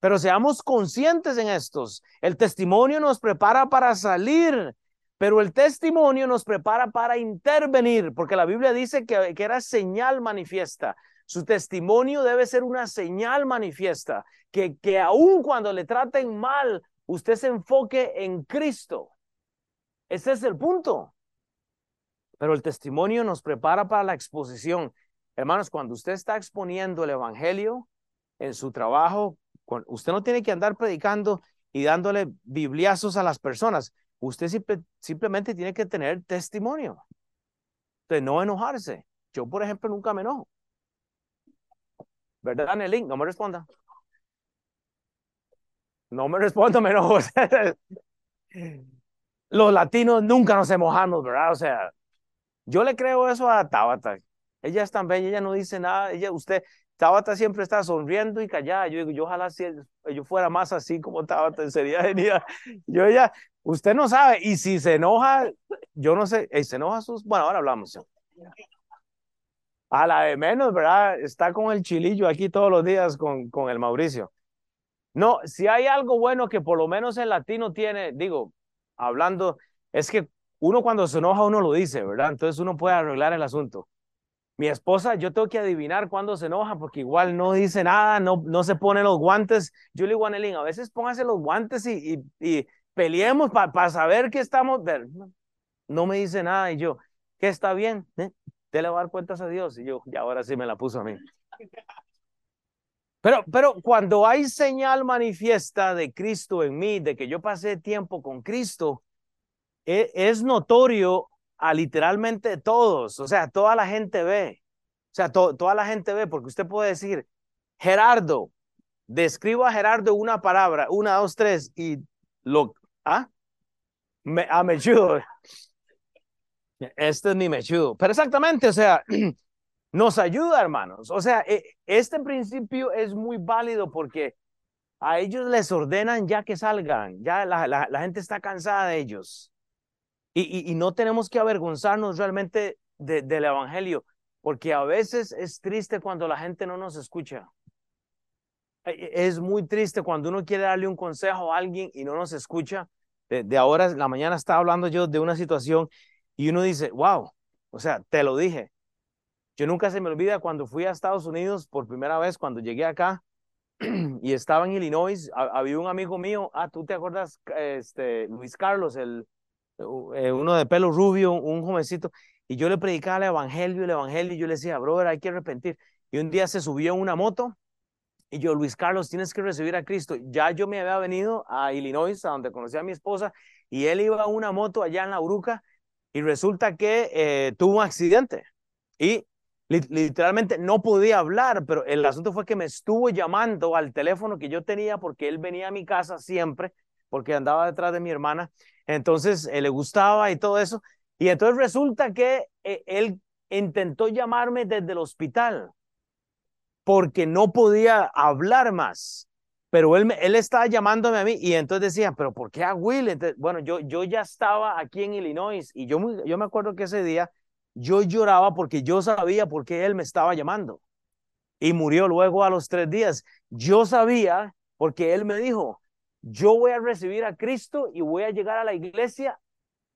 Pero seamos conscientes en estos. El testimonio nos prepara para salir, pero el testimonio nos prepara para intervenir, porque la Biblia dice que, que era señal manifiesta. Su testimonio debe ser una señal manifiesta, que, que aun cuando le traten mal, usted se enfoque en Cristo. Ese es el punto. Pero el testimonio nos prepara para la exposición. Hermanos, cuando usted está exponiendo el Evangelio en su trabajo, Usted no tiene que andar predicando y dándole bibliazos a las personas. Usted simplemente tiene que tener testimonio de no enojarse. Yo, por ejemplo, nunca me enojo. ¿Verdad, Nelly? No me responda. No me [laughs] respondo, me enojo. Los latinos nunca nos mojamos, ¿verdad? O sea, yo le creo eso a Tabata. Ella es tan ella no dice nada. Ella, usted, Tabata siempre está sonriendo y callada. Yo digo, yo ojalá si yo fuera más así como Tabata, sería genial. [laughs] Yo ya, usted no sabe, y si se enoja, yo no sé, ¿se enoja sus? Bueno, ahora hablamos. A la de menos, ¿verdad? Está con el chilillo aquí todos los días con, con el Mauricio. No, si hay algo bueno que por lo menos el latino tiene, digo, hablando, es que uno cuando se enoja uno lo dice, ¿verdad? Entonces uno puede arreglar el asunto. Mi esposa, yo tengo que adivinar cuándo se enoja porque igual no dice nada, no, no se pone los guantes. Yo le digo a veces póngase los guantes y, y, peleemos para saber que estamos. No me dice nada y yo, ¿qué está bien? ¿Eh? Te le va a dar cuentas a Dios. Y yo, ya ahora sí me la puso a mí. Pero, pero cuando hay señal manifiesta de Cristo en mí, de que yo pasé tiempo con Cristo, es, es notorio a literalmente todos, o sea, toda la gente ve, o sea, toda la gente ve, porque usted puede decir, Gerardo, describo a Gerardo una palabra, una, dos, tres, y lo, ¿ah? Me, ah, mechudo. Este es mi mechudo. Pero exactamente, o sea, [clears throat] nos ayuda, hermanos. O sea, e, este principio es muy válido porque a ellos les ordenan ya que salgan, ya la, la gente está cansada de ellos. Y, no tenemos que avergonzarnos realmente del Evangelio, porque a veces es triste cuando la gente no nos escucha. E, e, es muy triste cuando uno quiere darle un consejo a alguien y no nos escucha. De, ahora, la mañana estaba hablando yo de una situación y uno dice, wow, o sea, te lo dije. Yo nunca se me olvida cuando fui a Estados Unidos por primera vez, cuando llegué acá [clears throat] y estaba en Illinois, había un amigo mío, ah, tú te acuerdas, este, Luis Carlos, el, uno de pelo rubio, un jovencito, y yo le predicaba el evangelio, el evangelio, y yo le decía, brother, hay que arrepentir. Y un día se subió en una moto y yo, Luis Carlos, tienes que recibir a Cristo. Ya yo me había venido a Illinois, a donde conocí a mi esposa, y él iba a una moto allá en la Uruca y resulta que eh, tuvo un accidente y literalmente no podía hablar, pero el asunto fue que me estuvo llamando al teléfono que yo tenía porque él venía a mi casa siempre, porque andaba detrás de mi hermana, entonces eh, le gustaba y todo eso. Y entonces resulta que eh, él intentó llamarme desde el hospital porque no podía hablar más. Pero él, él estaba llamándome a mí y entonces decía, pero ¿por qué a Will? bueno, yo, yo ya estaba aquí en Illinois y yo, yo me acuerdo que ese día yo lloraba porque yo sabía por qué él me estaba llamando. Y murió luego a los tres días. Yo sabía porque él me dijo, yo voy a recibir a Cristo y voy a llegar a la iglesia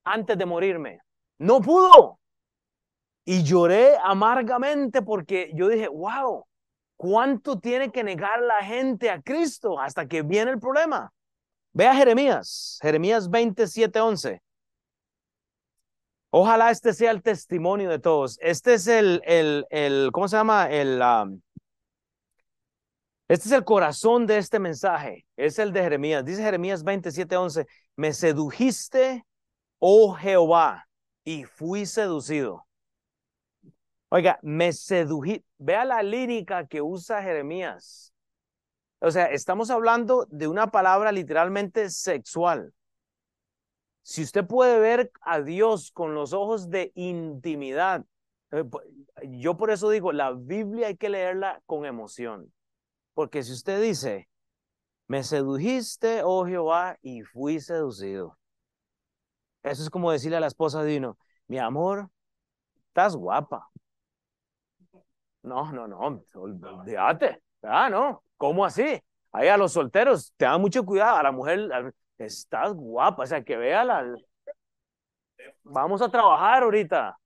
antes de morirme. No pudo. Y lloré amargamente porque yo dije, wow, ¿Cuánto tiene que negar la gente a Cristo hasta que viene el problema? Ve a Jeremías, Jeremías 27, 11. Ojalá este sea el testimonio de todos. Este es el, el, el ¿cómo se llama? El, um, este es el corazón de este mensaje. Es el de Jeremías. Dice Jeremías 27, 11. Me sedujiste, oh Jehová, y fui seducido. Oiga, me sedují. Vea la lírica que usa Jeremías. O sea, estamos hablando de una palabra literalmente sexual. Si usted puede ver a Dios con los ojos de intimidad, eh, yo por eso digo, la Biblia hay que leerla con emoción. Porque si usted dice, me sedujiste, oh Jehová, y fui seducido. Eso es como decirle a la esposa de uno, mi amor, estás guapa. No, no, no, olvídate. Ah, no, ¿cómo así? Ahí a los solteros, te da mucho cuidado. A la mujer, estás guapa, o sea, que vea la. Vamos a trabajar ahorita.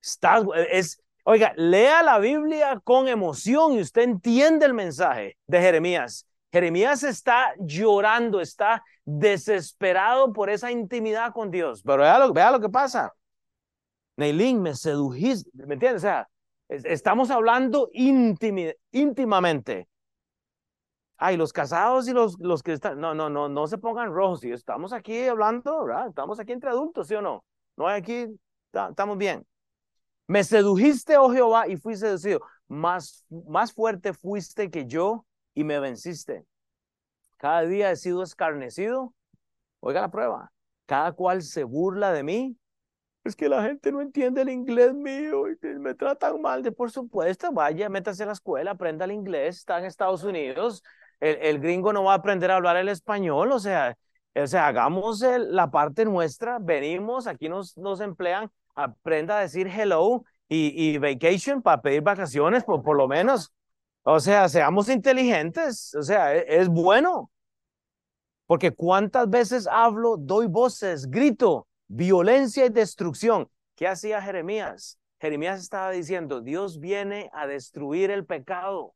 Estás, es, oiga, lea la Biblia con emoción y usted entiende el mensaje de Jeremías. Jeremías está llorando, está desesperado por esa intimidad con Dios. Pero vea lo, que pasa. Neilín, me sedujiste, ¿me entiendes? O sea, Estamos hablando íntimamente. Ay, los casados y los, los que están, no, no, no, no se pongan rojos. Estamos aquí hablando, ¿verdad? Estamos aquí entre adultos, ¿sí o no? No hay aquí, estamos bien. Me sedujiste, oh Jehová, y fui seducido. Más, más fuerte fuiste que yo y me venciste. Cada día he sido escarnecido. Oiga la prueba. Cada cual se burla de mí es que la gente no entiende el inglés mío y me tratan mal. De por supuesto, vaya, métase a la escuela, aprenda el inglés, está en Estados Unidos. El, gringo no va a aprender a hablar el español, o sea, o sea hagamos la parte nuestra, venimos, aquí nos, nos emplean, aprenda a decir hello y, vacation para pedir vacaciones, por, por lo menos. O sea, seamos inteligentes, o sea, es, es bueno. Porque cuántas veces hablo, doy voces, grito, violencia y destrucción. ¿Qué hacía Jeremías? Jeremías estaba diciendo, Dios viene a destruir el pecado.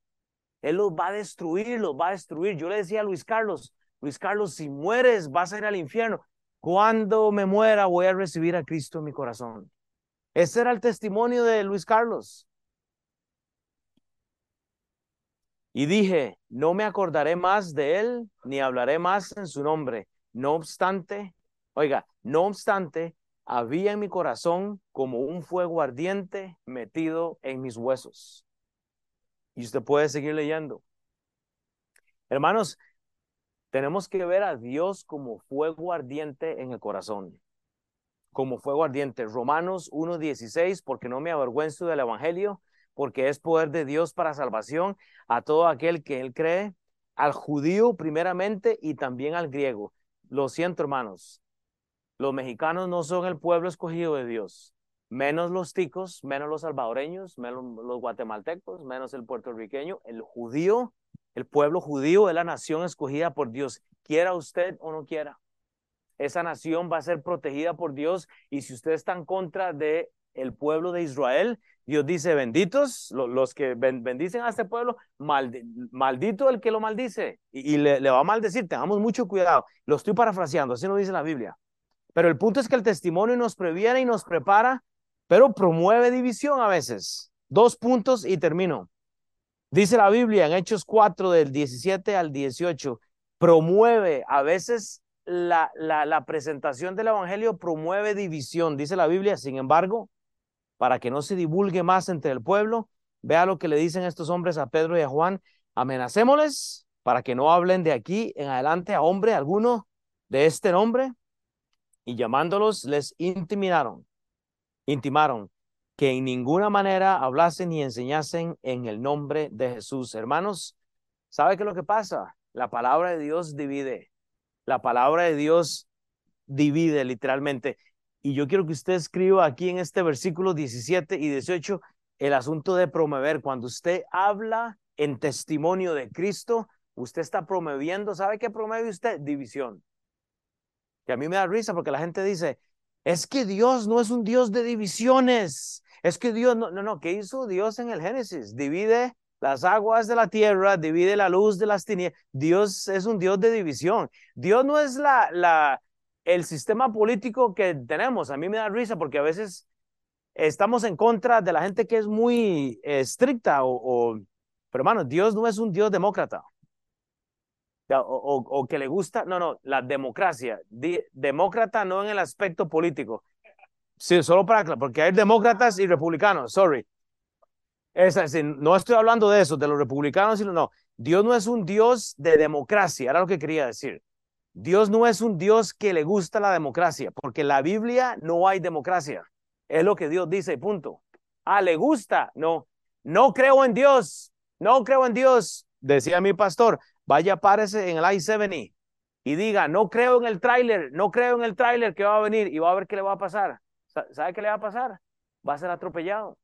Él los va a destruir, los va a destruir. Yo le decía a Luis Carlos, Luis Carlos, si mueres vas a ir al infierno. Cuando me muera voy a recibir a Cristo en mi corazón. Ese era el testimonio de Luis Carlos. Y dije, no me acordaré más de él, ni hablaré más en su nombre. No obstante, Oiga, no obstante, había en mi corazón como un fuego ardiente metido en mis huesos. Y usted puede seguir leyendo. Hermanos, tenemos que ver a Dios como fuego ardiente en el corazón. Como fuego ardiente. Romanos 1.16, porque no me avergüenzo del Evangelio, porque es poder de Dios para salvación a todo aquel que él cree, al judío primeramente y también al griego. Lo siento, hermanos, los mexicanos no son el pueblo escogido de Dios, menos los ticos, menos los salvadoreños, menos los guatemaltecos, menos el puertorriqueño, el judío, el pueblo judío es la nación escogida por Dios, quiera usted o no quiera. Esa nación va a ser protegida por Dios y si usted está en contra de el pueblo de Israel, Dios dice, benditos los que bendicen a este pueblo, maldito el que lo maldice y, le, va a maldecir. Tengamos mucho cuidado. Lo estoy parafraseando, así lo dice la Biblia. Pero el punto es que el testimonio nos previene y nos prepara, pero promueve división a veces. Dos puntos y termino. Dice la Biblia en Hechos 4 del 17 al 18, promueve a veces la, la, presentación del Evangelio, promueve división. Dice la Biblia, sin embargo, para que no se divulgue más entre el pueblo, vea lo que le dicen estos hombres a Pedro y a Juan, amenacémosles para que no hablen de aquí en adelante a hombre alguno de este nombre y llamándolos les intimidaron, intimaron que en ninguna manera hablasen ni enseñasen en el nombre de Jesús. Hermanos, ¿sabe qué es lo que pasa? La palabra de Dios divide. La palabra de Dios divide literalmente. Y yo quiero que usted escriba aquí en este versículo 17 y 18 el asunto de promover. Cuando usted habla en testimonio de Cristo, usted está promoviendo, ¿sabe qué promueve usted? División a mí me da risa porque la gente dice, es que Dios no es un Dios de divisiones. Es que Dios, no, no, no, ¿qué hizo Dios en el Génesis? Divide las aguas de la tierra, divide la luz de las tinieblas. Dios es un Dios de división. Dios no es la, la, el sistema político que tenemos. A mí me da risa porque a veces estamos en contra de la gente que es muy estricta o, o, pero hermano, Dios no es un Dios demócrata o, que le gusta, no, no, la democracia, demócrata no en el aspecto político. Sí, solo para, porque hay demócratas y republicanos, sorry. Es decir, no estoy hablando de eso, de los republicanos, sino no. Dios no es un Dios de democracia, era lo que quería decir. Dios no es un Dios que le gusta la democracia, porque en la Biblia no hay democracia. Es lo que Dios dice, punto. Ah, le gusta, no. No creo en Dios, no creo en Dios, decía mi pastor vaya, párese en el I-70 y diga, no creo en el tráiler, no creo en el tráiler que va a venir y va a ver qué le va a pasar. ¿Sabe qué le va a pasar? Va a ser atropellado.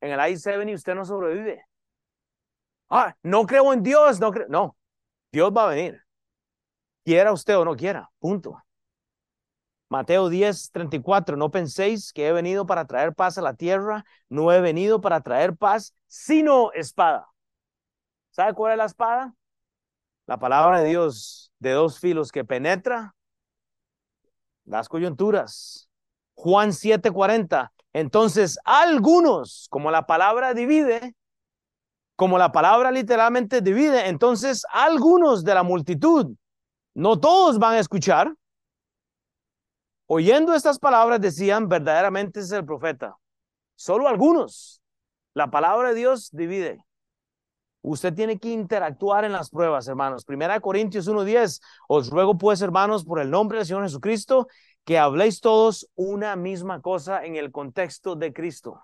En el I-70 usted no sobrevive. Ah, no creo en Dios, no creo. No, Dios va a venir. Quiera usted o no quiera, punto. Mateo 10, 34, no penséis que he venido para traer paz a la tierra, no he venido para traer paz, sino espada. ¿Sabe cuál es la espada? La palabra de Dios de dos filos que penetra las coyunturas. Juan 7:40. Entonces, algunos, como la palabra divide, como la palabra literalmente divide, entonces algunos de la multitud, no todos van a escuchar, oyendo estas palabras decían, verdaderamente es el profeta. Solo algunos. La palabra de Dios divide. Usted tiene que interactuar en las pruebas, hermanos. Primera Corintios 1:10. Os ruego pues, hermanos, por el nombre del Señor Jesucristo, que habléis todos una misma cosa en el contexto de Cristo.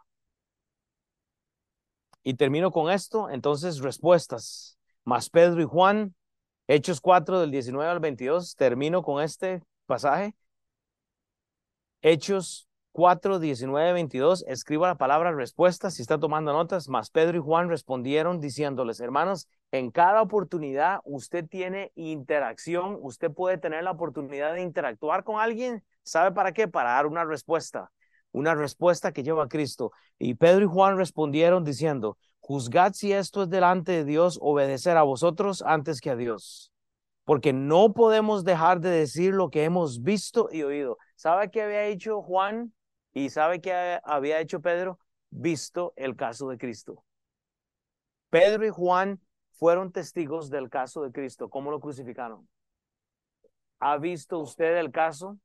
Y termino con esto, entonces respuestas. Más Pedro y Juan, Hechos 4 del 19 al 22, termino con este pasaje. Hechos 4, 19, 22, escriba la palabra respuesta si está tomando notas, más Pedro y Juan respondieron diciéndoles, hermanos, en cada oportunidad usted tiene interacción, usted puede tener la oportunidad de interactuar con alguien, ¿sabe para qué? Para dar una respuesta, una respuesta que lleva a Cristo. Y Pedro y Juan respondieron diciendo, juzgad si esto es delante de Dios, obedecer a vosotros antes que a Dios, porque no podemos dejar de decir lo que hemos visto y oído. ¿Sabe qué había hecho Juan? ¿Y sabe qué había hecho Pedro? Visto el caso de Cristo. Pedro y Juan fueron testigos del caso de Cristo. ¿Cómo lo crucificaron? ¿Ha visto usted el caso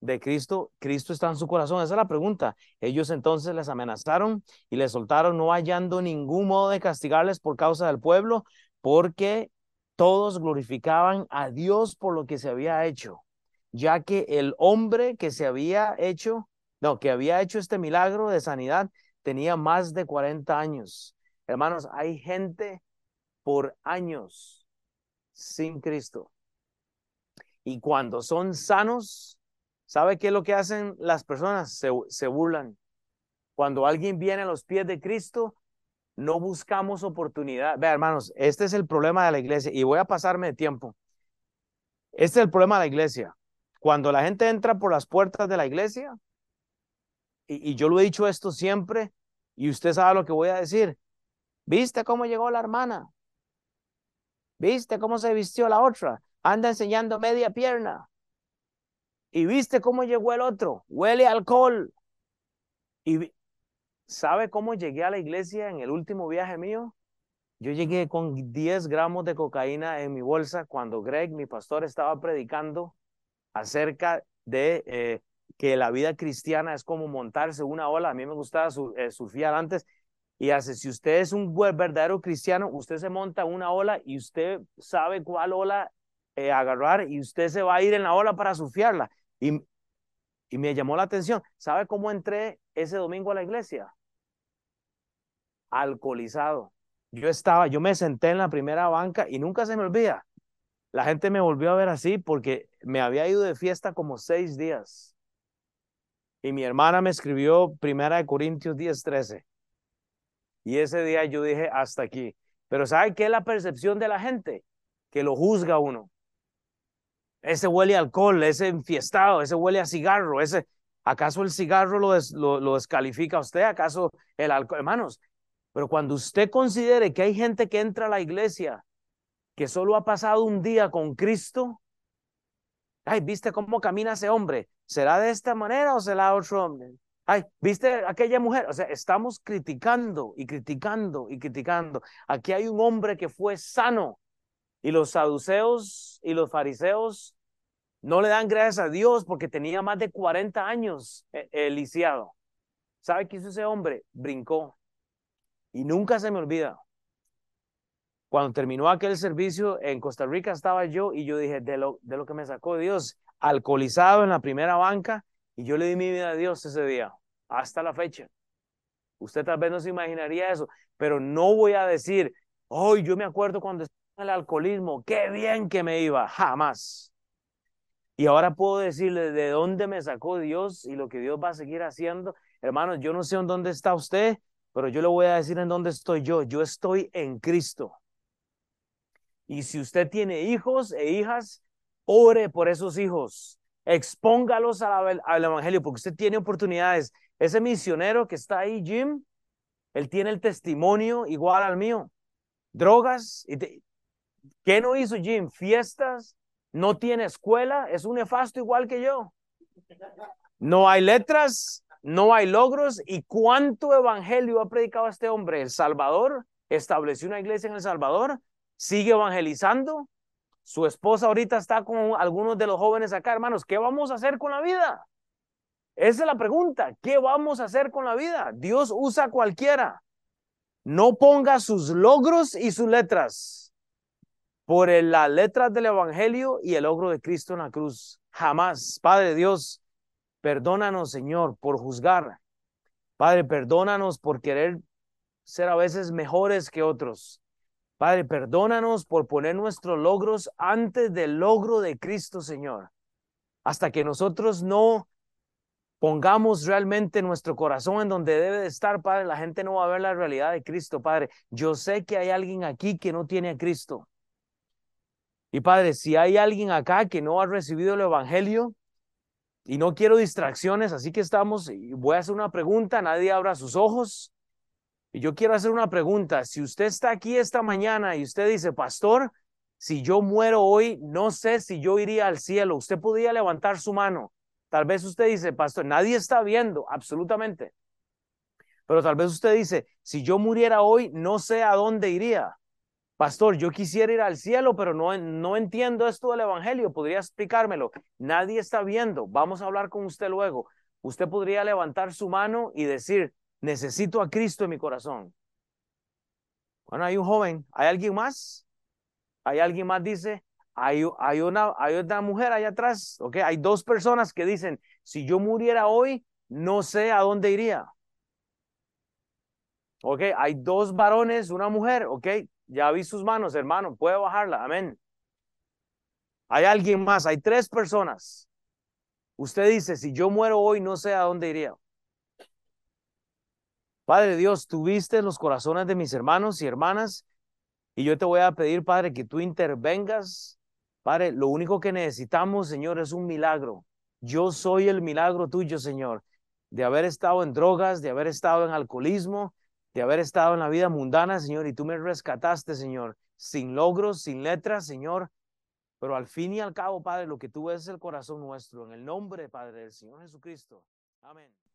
de Cristo? Cristo está en su corazón. Esa es la pregunta. Ellos entonces les amenazaron y les soltaron no hallando ningún modo de castigarles por causa del pueblo, porque todos glorificaban a Dios por lo que se había hecho, ya que el hombre que se había hecho no, que había hecho este milagro de sanidad, tenía más de 40 años. Hermanos, hay gente por años sin Cristo. Y cuando son sanos, ¿sabe qué es lo que hacen las personas? Se, se burlan. Cuando alguien viene a los pies de Cristo, no buscamos oportunidad. Vea, hermanos, este es el problema de la iglesia y voy a pasarme de tiempo. Este es el problema de la iglesia. Cuando la gente entra por las puertas de la iglesia, y, yo lo he dicho esto siempre, Y usted sabe lo que voy a decir. ¿Viste cómo llegó la hermana? ¿Viste cómo se vistió la otra? Anda enseñando media pierna. ¿Y viste cómo llegó el otro? Huele alcohol. ¿Y sabe cómo llegué a la iglesia en el último viaje mío? Yo llegué con 10 gramos de cocaína en mi bolsa cuando Greg, mi pastor, estaba predicando acerca de eh, que la vida cristiana es como montarse una ola. A mí me gustaba eh, surfear antes y hace, si usted es un verdadero cristiano, usted se monta una ola y usted sabe cuál ola eh, agarrar y usted se va a ir en la ola para surfearla. Y, y me llamó la atención. ¿Sabe cómo entré ese domingo a la iglesia? Alcoholizado. Yo estaba, yo me senté en la primera banca y nunca se me olvida. La gente me volvió a ver así porque me había ido de fiesta como seis días. Y mi hermana me escribió Primera de Corintios 10, 13. Y ese día yo dije, hasta aquí. Pero ¿sabe qué es la percepción de la gente? Que lo juzga uno. Ese huele a alcohol, ese enfiestado, ese huele a cigarro, ese... ¿Acaso el cigarro lo, lo, descalifica a usted? ¿Acaso el alcohol? Hermanos, pero cuando usted considere que hay gente que entra a la iglesia que solo ha pasado un día con Cristo, ay, ¿viste cómo camina ese hombre? ¿Será de esta manera o será otro hombre? Ay, ¿viste aquella mujer? O sea, estamos criticando y criticando y criticando. Aquí hay un hombre que fue sano y los saduceos y los fariseos no le dan gracias a Dios porque tenía más de 40 años el eh, lisiado. ¿Sabe qué hizo ese hombre? Brincó. Y nunca se me olvida. Cuando terminó aquel servicio en Costa Rica estaba yo y yo dije, de lo, de lo que me sacó Dios, alcoholizado en la primera banca, y yo le di mi vida a Dios ese día, hasta la fecha. Usted tal vez no se imaginaría eso, pero no voy a decir, hoy yo me acuerdo cuando estaba en el alcoholismo, qué bien que me iba, jamás. Y ahora puedo decirle de dónde me sacó Dios y lo que Dios va a seguir haciendo. Hermanos, yo no sé en dónde está usted, pero yo le voy a decir en dónde estoy yo. Yo estoy en Cristo. Y si usted tiene hijos e hijas, ore por esos hijos. Expóngalos al, Evangelio, porque usted tiene oportunidades. Ese misionero que está ahí, Jim, él tiene el testimonio igual al mío. Drogas. ¿Qué no hizo Jim? Fiestas. No tiene escuela. Es un nefasto igual que yo. No hay letras. No hay logros. ¿Y cuánto evangelio ha predicado este hombre? El Salvador estableció una iglesia en El Salvador sigue evangelizando. Su esposa ahorita está con algunos de los jóvenes acá, hermanos. ¿Qué vamos a hacer con la vida? Esa es la pregunta. ¿Qué vamos a hacer con la vida? Dios usa cualquiera. No ponga sus logros y sus letras por las letras del Evangelio y el logro de Cristo en la cruz. Jamás. Padre Dios, perdónanos, Señor, por juzgar. Padre, perdónanos por querer ser a veces mejores que otros. Padre, perdónanos por poner nuestros logros antes del logro de Cristo, Señor. Hasta que nosotros no pongamos realmente nuestro corazón en donde debe de estar, Padre, la gente no va a ver la realidad de Cristo, Padre. Yo sé que hay alguien aquí que no tiene a Cristo. Y Padre, si hay alguien acá que no ha recibido el Evangelio y no quiero distracciones, así que estamos, voy a hacer una pregunta, nadie abra sus ojos. Y yo quiero hacer una pregunta. Si usted está aquí esta mañana y usted dice, pastor, si yo muero hoy, no sé si yo iría al cielo. Usted podría levantar su mano. Tal vez usted dice, pastor, nadie está viendo, absolutamente. Pero tal vez usted dice, si yo muriera hoy, no sé a dónde iría. Pastor, yo quisiera ir al cielo, pero no, no entiendo esto del Evangelio. ¿Podría explicármelo? Nadie está viendo. Vamos a hablar con usted luego. Usted podría levantar su mano y decir, necesito a Cristo en mi corazón. Bueno, hay un joven, ¿hay alguien más? ¿Hay alguien más? Dice, hay, una, hay una mujer allá atrás, ¿ok? Hay dos personas que dicen, si yo muriera hoy, no sé a dónde iría. ¿Ok? Hay dos varones, una mujer, ¿ok? Ya vi sus manos, hermano, puede bajarla, amén. Hay alguien más, hay tres personas. Usted dice, si yo muero hoy, no sé a dónde iría. Padre Dios, tuviste los corazones de mis hermanos y hermanas y yo te voy a pedir, Padre, que tú intervengas. Padre, lo único que necesitamos, Señor, es un milagro. Yo soy el milagro tuyo, Señor. de haber estado en drogas, de haber estado en alcoholismo, de haber estado en la vida mundana, Señor, y tú me rescataste, Señor, sin logros, sin letras, Señor. Pero al fin y al cabo, Padre, lo que tú ves es el corazón nuestro. En el nombre, Padre, del Señor Jesucristo. Amén.